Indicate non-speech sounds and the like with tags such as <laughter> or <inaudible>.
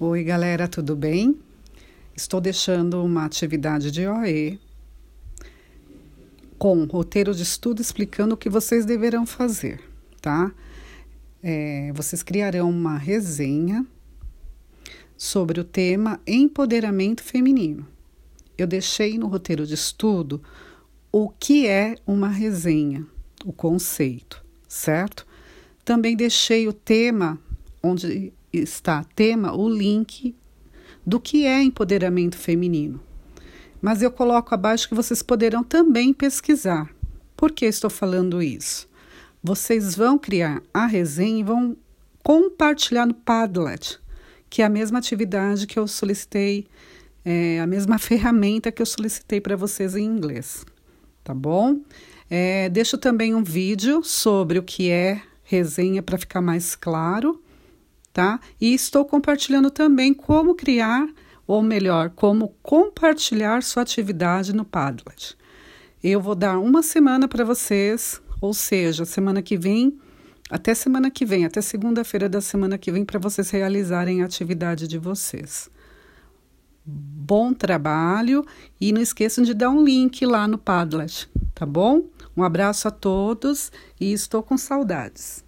Oi, galera, tudo bem? Estou deixando uma atividade de OE com roteiro de estudo explicando o que vocês deverão fazer, tá? É, vocês criarão uma resenha sobre o tema empoderamento feminino. Eu deixei no roteiro de estudo o que é uma resenha, o conceito, certo? Também deixei o tema onde está tema o link do que é empoderamento feminino. Mas eu coloco abaixo que vocês poderão também pesquisar. Por que estou falando isso? Vocês vão criar a resenha e vão compartilhar no Padlet, que é a mesma atividade que eu solicitei, é, a mesma <laughs> ferramenta que eu solicitei para vocês em inglês. Tá bom? É, deixo também um vídeo sobre o que é resenha para ficar mais claro tá? E estou compartilhando também como criar, ou melhor, como compartilhar sua atividade no Padlet. Eu vou dar uma semana para vocês, ou seja, semana que vem, até semana que vem, até segunda-feira da semana que vem, para vocês realizarem a atividade de vocês. Bom trabalho e não esqueçam de dar um link lá no Padlet, tá bom? Um abraço a todos e estou com saudades.